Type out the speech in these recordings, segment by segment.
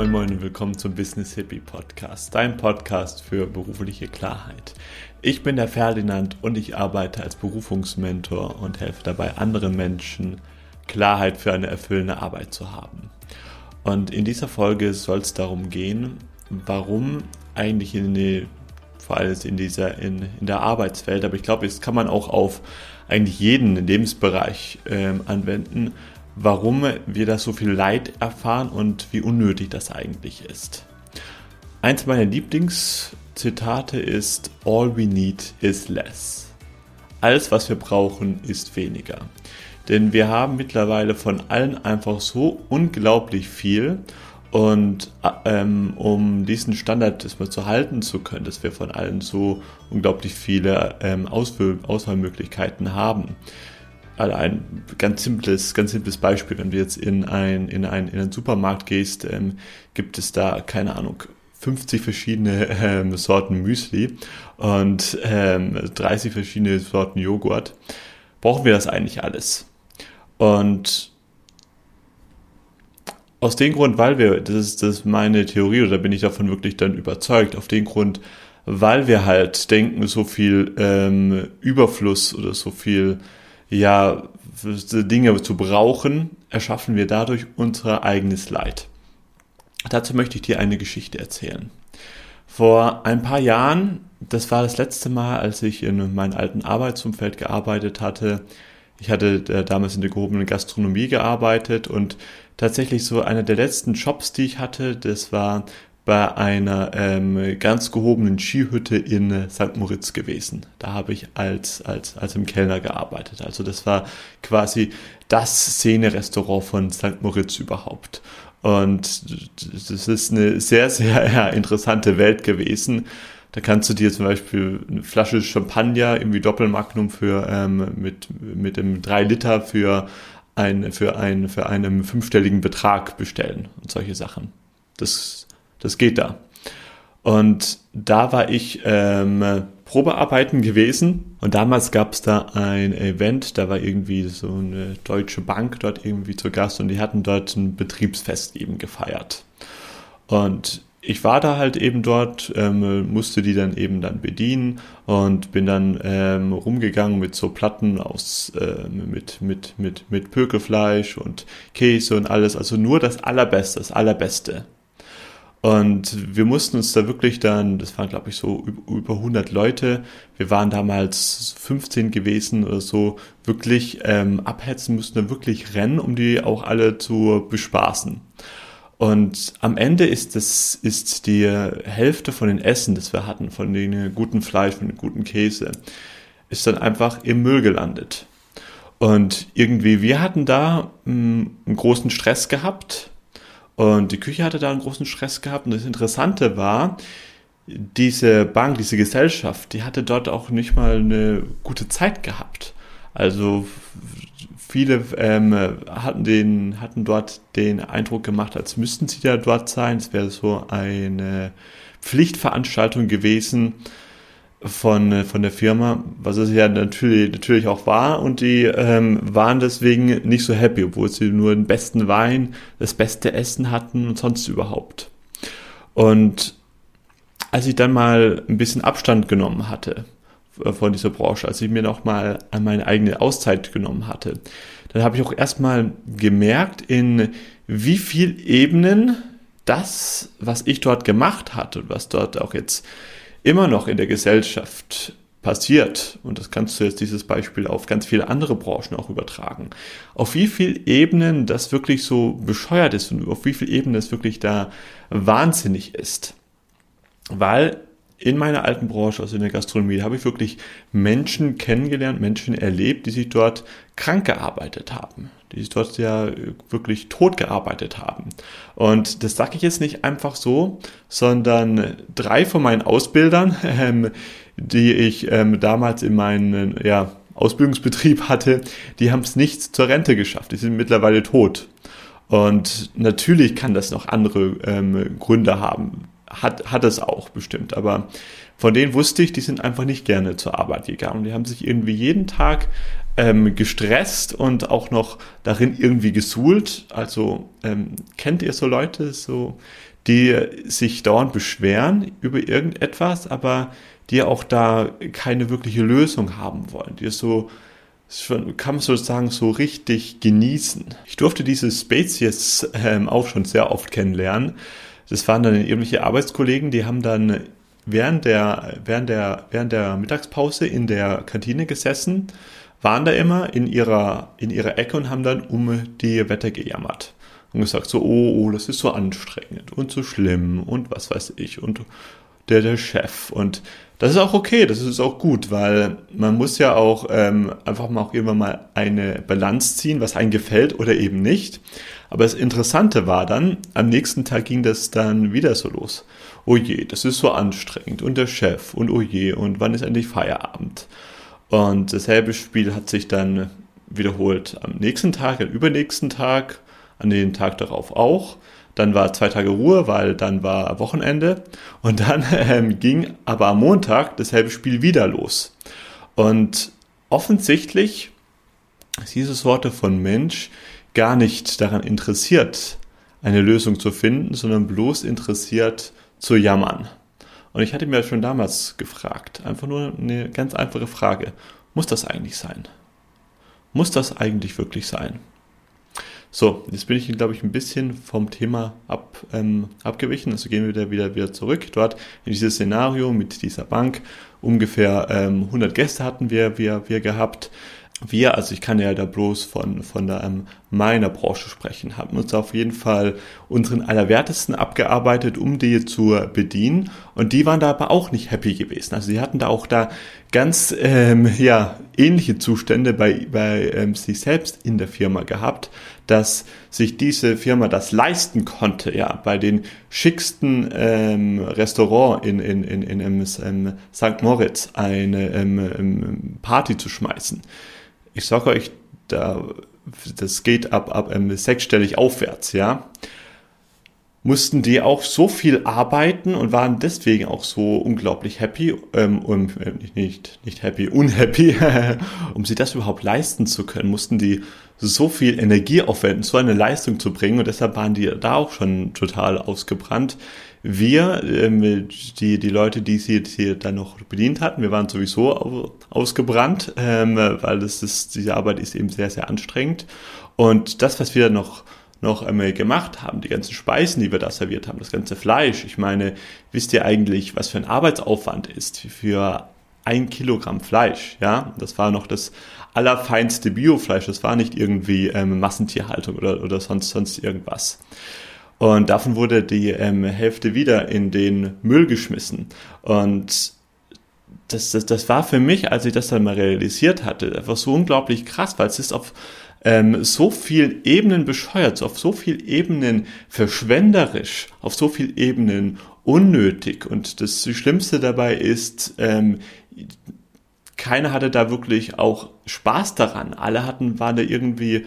moin moin und willkommen zum Business Hippie Podcast, dein Podcast für berufliche Klarheit. Ich bin der Ferdinand und ich arbeite als Berufungsmentor und helfe dabei anderen Menschen Klarheit für eine erfüllende Arbeit zu haben. Und in dieser Folge soll es darum gehen, warum eigentlich in die, vor allem in dieser in, in der Arbeitswelt, aber ich glaube, das kann man auch auf eigentlich jeden Lebensbereich ähm, anwenden, warum wir da so viel Leid erfahren und wie unnötig das eigentlich ist. Eins meiner Lieblingszitate ist All we need is less. Alles, was wir brauchen, ist weniger. Denn wir haben mittlerweile von allen einfach so unglaublich viel und ähm, um diesen Standard erstmal zu halten zu können, dass wir von allen so unglaublich viele ähm, Auswahl Auswahlmöglichkeiten haben, also ein ganz simples, ganz simples Beispiel, wenn du jetzt in ein, in ein, in einen Supermarkt gehst, ähm, gibt es da, keine Ahnung, 50 verschiedene ähm, Sorten Müsli und ähm, 30 verschiedene Sorten Joghurt. Brauchen wir das eigentlich alles? Und aus dem Grund, weil wir, das ist, das ist meine Theorie, oder bin ich davon wirklich dann überzeugt, auf den Grund, weil wir halt denken, so viel ähm, Überfluss oder so viel ja, Dinge zu brauchen, erschaffen wir dadurch unser eigenes Leid. Dazu möchte ich dir eine Geschichte erzählen. Vor ein paar Jahren, das war das letzte Mal, als ich in meinem alten Arbeitsumfeld gearbeitet hatte. Ich hatte äh, damals in der gehobenen Gastronomie gearbeitet und tatsächlich so einer der letzten Jobs, die ich hatte, das war bei einer ähm, ganz gehobenen Skihütte in St. Moritz gewesen. Da habe ich als, als, als im Kellner gearbeitet. Also das war quasi das Szene-Restaurant von St. Moritz überhaupt. Und das ist eine sehr, sehr ja, interessante Welt gewesen. Da kannst du dir zum Beispiel eine Flasche Champagner, irgendwie Doppelmagnum für, ähm, mit, mit dem 3 Liter für ein, für ein, für einen fünfstelligen Betrag bestellen und solche Sachen. Das das geht da. Und da war ich ähm, Probearbeiten gewesen und damals gab es da ein Event, da war irgendwie so eine deutsche Bank dort irgendwie zu Gast und die hatten dort ein Betriebsfest eben gefeiert. Und ich war da halt eben dort, ähm, musste die dann eben dann bedienen und bin dann ähm, rumgegangen mit so Platten aus ähm, mit mit mit mit Pökelfleisch und Käse und alles, also nur das allerbeste, das allerbeste. Und wir mussten uns da wirklich dann, das waren glaube ich so über 100 Leute, wir waren damals 15 gewesen oder so, wirklich ähm, abhetzen, mussten dann wirklich rennen, um die auch alle zu bespaßen. Und am Ende ist das, ist die Hälfte von den Essen, das wir hatten, von den guten Fleisch, von dem guten Käse, ist dann einfach im Müll gelandet. Und irgendwie, wir hatten da mh, hm, einen großen Stress gehabt, und die Küche hatte da einen großen Stress gehabt. Und das Interessante war, diese Bank, diese Gesellschaft, die hatte dort auch nicht mal eine gute Zeit gehabt. Also viele ähm, hatten, den, hatten dort den Eindruck gemacht, als müssten sie da dort sein. Es wäre so eine Pflichtveranstaltung gewesen von, äh, von der Firma, was es ja natürlich, natürlich auch war und die ähm, waren deswegen nicht so happy, obwohl sie nur den besten Wein, das beste Essen hatten und sonst überhaupt. Und als ich dann mal ein bisschen Abstand genommen hatte äh, von dieser Branche, als ich mir noch mal an meine eigene Auszeit genommen hatte, dann habe ich auch erstmal gemerkt, in wie viel Ebenen das, was ich dort gemacht hatte und was dort auch jetzt immer noch in der Gesellschaft passiert, und das kannst du jetzt dieses Beispiel auf ganz viele andere Branchen auch übertragen, auf wie viel Ebenen das wirklich so bescheuert ist und auf wie viel Ebenen das wirklich da wahnsinnig ist. Weil in meiner alten Branche, also in der Gastronomie, habe ich wirklich Menschen kennengelernt, Menschen erlebt, die sich dort krank gearbeitet haben, die sich dort ja wirklich tot gearbeitet haben. Und das sage ich jetzt nicht einfach so, sondern drei von meinen Ausbildern, ähm, die ich ähm, damals in meinem ja, Ausbildungsbetrieb hatte, die haben es nicht zur Rente geschafft. Die sind mittlerweile tot. Und natürlich kann das noch andere ähm, Gründe haben hat, hat es auch bestimmt. Aber von denen wusste ich, die sind einfach nicht gerne zur Arbeit gegangen. Die haben sich irgendwie jeden Tag ähm, gestresst und auch noch darin irgendwie gesuhlt. Also ähm, kennt ihr so Leute, so die sich dauernd beschweren über irgendetwas, aber die auch da keine wirkliche Lösung haben wollen, die so kann man sozusagen so richtig genießen. Ich durfte diese Spezies ähm, auch schon sehr oft kennenlernen. Das waren dann irgendwelche Arbeitskollegen, die haben dann während der, während der, während der Mittagspause in der Kantine gesessen, waren da immer in ihrer, in ihrer Ecke und haben dann um die Wetter gejammert. Und gesagt so, oh, oh, das ist so anstrengend und so schlimm und was weiß ich und der, der Chef und das ist auch okay, das ist auch gut, weil man muss ja auch ähm, einfach mal auch irgendwann mal eine Balance ziehen, was einem gefällt oder eben nicht. Aber das Interessante war dann, am nächsten Tag ging das dann wieder so los. Oh je, das ist so anstrengend und der Chef und oh je, und wann ist endlich Feierabend? Und dasselbe Spiel hat sich dann wiederholt am nächsten Tag, am übernächsten Tag, an den Tag darauf auch. Dann war zwei Tage Ruhe, weil dann war Wochenende. Und dann ähm, ging aber am Montag dasselbe Spiel wieder los. Und offensichtlich ist dieses Sorte von Mensch gar nicht daran interessiert, eine Lösung zu finden, sondern bloß interessiert zu jammern. Und ich hatte mir schon damals gefragt, einfach nur eine ganz einfache Frage, muss das eigentlich sein? Muss das eigentlich wirklich sein? So, jetzt bin ich, glaube ich, ein bisschen vom Thema ab, ähm, abgewichen. Also gehen wir wieder, wieder, wieder zurück. Dort in dieses Szenario mit dieser Bank. Ungefähr ähm, 100 Gäste hatten wir, wir, wir gehabt wir, also ich kann ja da bloß von, von der, ähm, meiner Branche sprechen, haben uns auf jeden Fall unseren Allerwertesten abgearbeitet, um die zu bedienen. Und die waren da aber auch nicht happy gewesen. Also sie hatten da auch da ganz ähm, ja, ähnliche Zustände bei, bei ähm, sich selbst in der Firma gehabt, dass sich diese Firma das leisten konnte, ja, bei den schicksten ähm, Restaurant in, in, in, in, in ähm, St. Moritz eine ähm, ähm, Party zu schmeißen ich sage euch, da, das geht ab, ab ähm, sechsstellig aufwärts, ja, mussten die auch so viel arbeiten und waren deswegen auch so unglaublich happy, ähm, um, äh, nicht, nicht happy, unhappy, um sie das überhaupt leisten zu können, mussten die so viel Energie aufwenden, so eine Leistung zu bringen und deshalb waren die da auch schon total ausgebrannt wir, ähm, die, die Leute, die sie, die dann noch bedient hatten, wir waren sowieso ausgebrannt, ähm, weil das ist, diese Arbeit ist eben sehr, sehr anstrengend. Und das, was wir noch noch einmal gemacht haben, die ganzen Speisen, die wir da serviert haben, das ganze Fleisch. Ich meine, wisst ihr eigentlich, was für ein Arbeitsaufwand ist für ein Kilogramm Fleisch? Ja, das war noch das allerfeinste Biofleisch. Das war nicht irgendwie ähm, Massentierhaltung oder, oder sonst, sonst irgendwas. Und davon wurde die ähm, Hälfte wieder in den Müll geschmissen. Und das, das, das war für mich, als ich das dann mal realisiert hatte, einfach so unglaublich krass, weil es ist auf ähm, so viel Ebenen bescheuert, auf so viel Ebenen verschwenderisch, auf so viel Ebenen unnötig. Und das Schlimmste dabei ist, ähm, keiner hatte da wirklich auch Spaß daran. Alle hatten, waren da irgendwie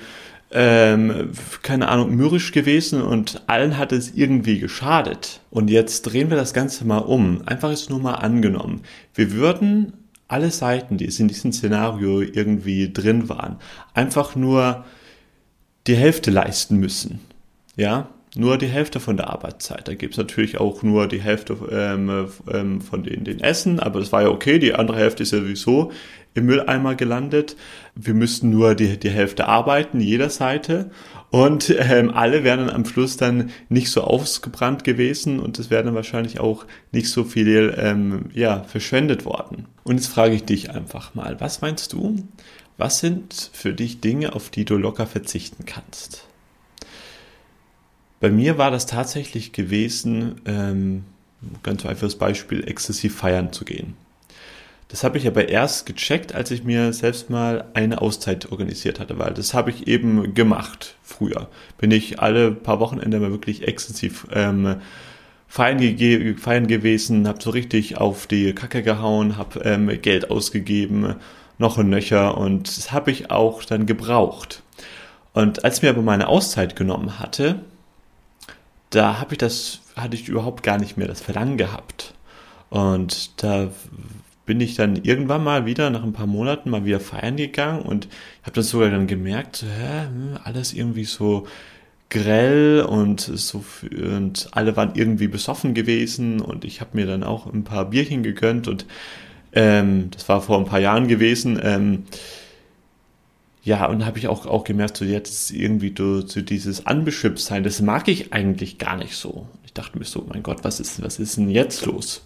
ähm, keine Ahnung, mürrisch gewesen und allen hat es irgendwie geschadet. Und jetzt drehen wir das Ganze mal um. Einfach ist nur mal angenommen. Wir würden alle Seiten, die in diesem Szenario irgendwie drin waren, einfach nur die Hälfte leisten müssen. Ja, nur die Hälfte von der Arbeitszeit. Da gibt es natürlich auch nur die Hälfte ähm, ähm, von den, den Essen, aber das war ja okay. Die andere Hälfte ist ja sowieso im Mülleimer gelandet. Wir müssten nur die, die Hälfte arbeiten, jeder Seite. Und ähm, alle wären dann am Schluss dann nicht so ausgebrannt gewesen und es wäre dann wahrscheinlich auch nicht so viel ähm, ja, verschwendet worden. Und jetzt frage ich dich einfach mal, was meinst du? Was sind für dich Dinge, auf die du locker verzichten kannst? Bei mir war das tatsächlich gewesen, ähm, ganz einfaches Beispiel, exzessiv feiern zu gehen. Das habe ich aber erst gecheckt, als ich mir selbst mal eine Auszeit organisiert hatte, weil das habe ich eben gemacht früher. Bin ich alle paar Wochenende mal wirklich exzessiv ähm, feiern, feiern gewesen, habe so richtig auf die Kacke gehauen, habe ähm, Geld ausgegeben, noch ein Nöcher und das habe ich auch dann gebraucht. Und als mir aber meine Auszeit genommen hatte, da habe ich das, hatte ich überhaupt gar nicht mehr das Verlangen gehabt. Und da bin ich dann irgendwann mal wieder nach ein paar Monaten mal wieder feiern gegangen und habe das sogar dann gemerkt, hä, hm, alles irgendwie so grell und so und alle waren irgendwie besoffen gewesen und ich habe mir dann auch ein paar Bierchen gegönnt und ähm, das war vor ein paar Jahren gewesen. Ähm, ja, und habe ich auch, auch gemerkt, so jetzt irgendwie so, so dieses Unbeschüpft sein, das mag ich eigentlich gar nicht so. Ich dachte mir so, mein Gott, was ist, was ist denn jetzt los?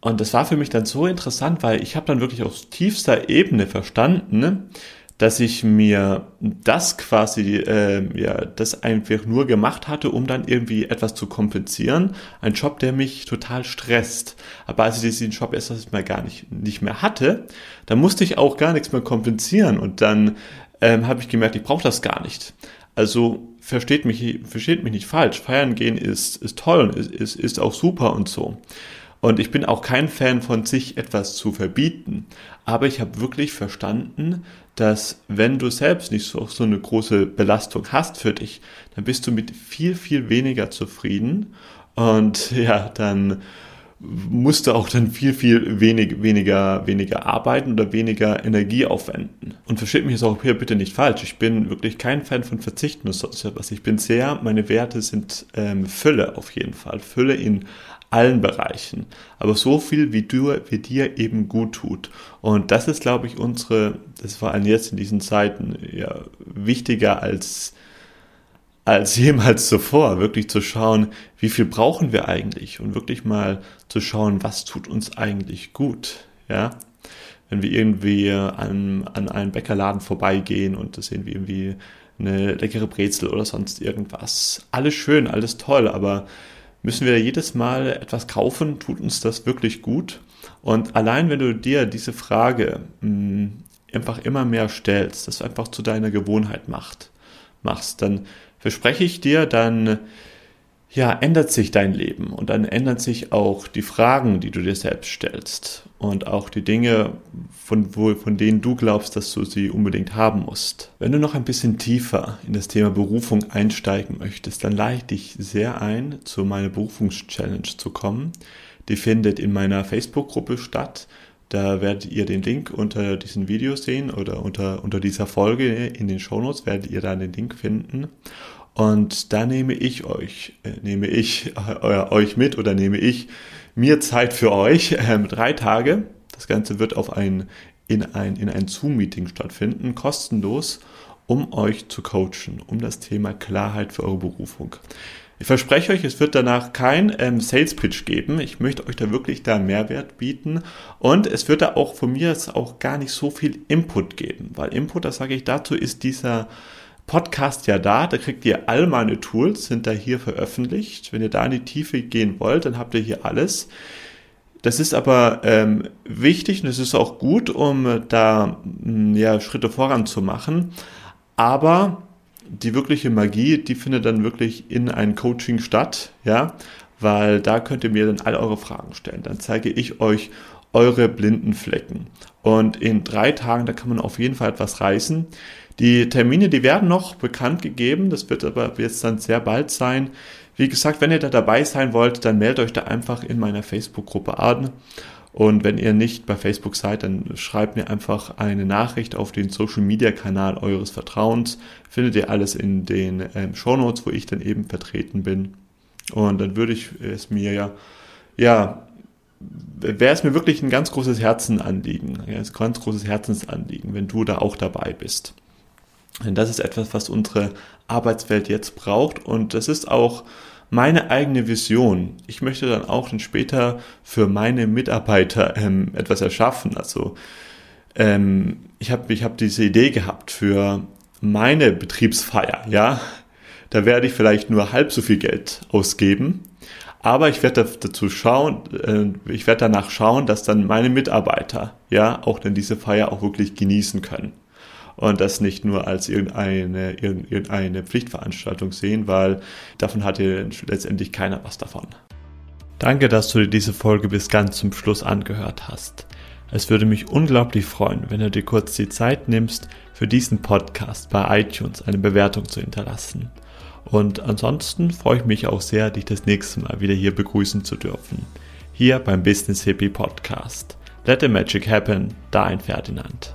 Und das war für mich dann so interessant, weil ich habe dann wirklich auf tiefster Ebene verstanden, dass ich mir das quasi, äh, ja, das einfach nur gemacht hatte, um dann irgendwie etwas zu kompensieren. Ein Job, der mich total stresst. Aber als ich diesen Job erst mal gar nicht, nicht mehr hatte, dann musste ich auch gar nichts mehr kompensieren. Und dann ähm, habe ich gemerkt, ich brauche das gar nicht. Also versteht mich, versteht mich nicht falsch. Feiern gehen ist, ist toll und ist, ist, ist auch super und so. Und ich bin auch kein Fan von sich etwas zu verbieten. Aber ich habe wirklich verstanden, dass wenn du selbst nicht so, so eine große Belastung hast für dich, dann bist du mit viel, viel weniger zufrieden. Und ja, dann musst du auch dann viel, viel wenig, weniger, weniger arbeiten oder weniger Energie aufwenden. Und versteht mich jetzt auch hier bitte nicht falsch. Ich bin wirklich kein Fan von Verzichten oder was. Ich bin sehr, meine Werte sind ähm, Fülle auf jeden Fall. Fülle in allen Bereichen. Aber so viel, wie du, wie dir eben gut tut. Und das ist, glaube ich, unsere, das war jetzt in diesen Zeiten ja wichtiger als, als jemals zuvor, wirklich zu schauen, wie viel brauchen wir eigentlich und wirklich mal zu schauen, was tut uns eigentlich gut, ja. Wenn wir irgendwie an, an einen Bäckerladen vorbeigehen und das sehen wir irgendwie eine leckere Brezel oder sonst irgendwas. Alles schön, alles toll, aber müssen wir jedes Mal etwas kaufen, tut uns das wirklich gut? Und allein wenn du dir diese Frage mh, mm, einfach immer mehr stellst, dass du einfach zu deiner Gewohnheit macht, machst, dann verspreche ich dir, dann ja, ändert sich dein Leben und dann ändern sich auch die Fragen, die du dir selbst stellst und auch die Dinge, von, wo, von denen du glaubst, dass du sie unbedingt haben musst. Wenn du noch ein bisschen tiefer in das Thema Berufung einsteigen möchtest, dann lade ich dich sehr ein, zu meiner Berufungschallenge zu kommen. Die findet in meiner Facebook-Gruppe statt. Da werdet ihr den Link unter diesem Video sehen oder unter, unter dieser Folge in den Shownotes werdet ihr da den Link finden. Und da nehme ich euch, äh, nehme ich äh, euch mit oder nehme ich mir Zeit für euch, äh, drei Tage. Das Ganze wird auf ein, in ein, in ein Zoom-Meeting stattfinden, kostenlos, um euch zu coachen, um das Thema Klarheit für eure Berufung. Ich verspreche euch, es wird danach kein ähm, Sales Pitch geben. Ich möchte euch da wirklich da Mehrwert bieten. Und es wird da auch von mir jetzt auch gar nicht so viel Input geben, weil Input, das sage ich dazu, ist dieser Podcast ja da, da kriegt ihr all meine Tools, sind da hier veröffentlicht. Wenn ihr da in die Tiefe gehen wollt, dann habt ihr hier alles. Das ist aber ähm, wichtig und es ist auch gut, um da mm, ja, Schritte voranzumachen. Aber die wirkliche Magie, die findet dann wirklich in einem Coaching statt, ja, weil da könnt ihr mir dann all eure Fragen stellen. Dann zeige ich euch eure blinden Flecken. Und in drei Tagen, da kann man auf jeden Fall etwas reißen. Die Termine, die werden noch bekannt gegeben. Das wird aber jetzt dann sehr bald sein. Wie gesagt, wenn ihr da dabei sein wollt, dann meldet euch da einfach in meiner Facebook-Gruppe an. Und wenn ihr nicht bei Facebook seid, dann schreibt mir einfach eine Nachricht auf den Social-Media-Kanal eures Vertrauens. Findet ihr alles in den ähm, Show Notes, wo ich dann eben vertreten bin. Und dann würde ich es mir ja, ja, wäre es mir wirklich ein ganz großes Herzenanliegen, ein ganz großes Herzensanliegen, wenn du da auch dabei bist. Denn das ist etwas, was unsere Arbeitswelt jetzt braucht und das ist auch meine eigene Vision. Ich möchte dann auch dann später für meine Mitarbeiter ähm, etwas erschaffen. Also ähm, ich habe ich hab diese Idee gehabt für meine Betriebsfeier, ja. Da werde ich vielleicht nur halb so viel Geld ausgeben, aber ich werde dazu schauen, äh, ich werde danach schauen, dass dann meine Mitarbeiter, ja, auch dann diese Feier auch wirklich genießen können und das nicht nur als irgendeine, irgendeine Pflichtveranstaltung sehen, weil davon hat hatte letztendlich keiner was davon. Danke, dass du dir diese Folge bis ganz zum Schluss angehört hast. Es würde mich unglaublich freuen, wenn du dir kurz die Zeit nimmst, für diesen Podcast bei iTunes eine Bewertung zu hinterlassen. Und ansonsten freue ich mich auch sehr, dich das nächste Mal wieder hier begrüßen zu dürfen. hier beim Business Hippie Podcast. Let the Magic Happen, dein Ferdinand.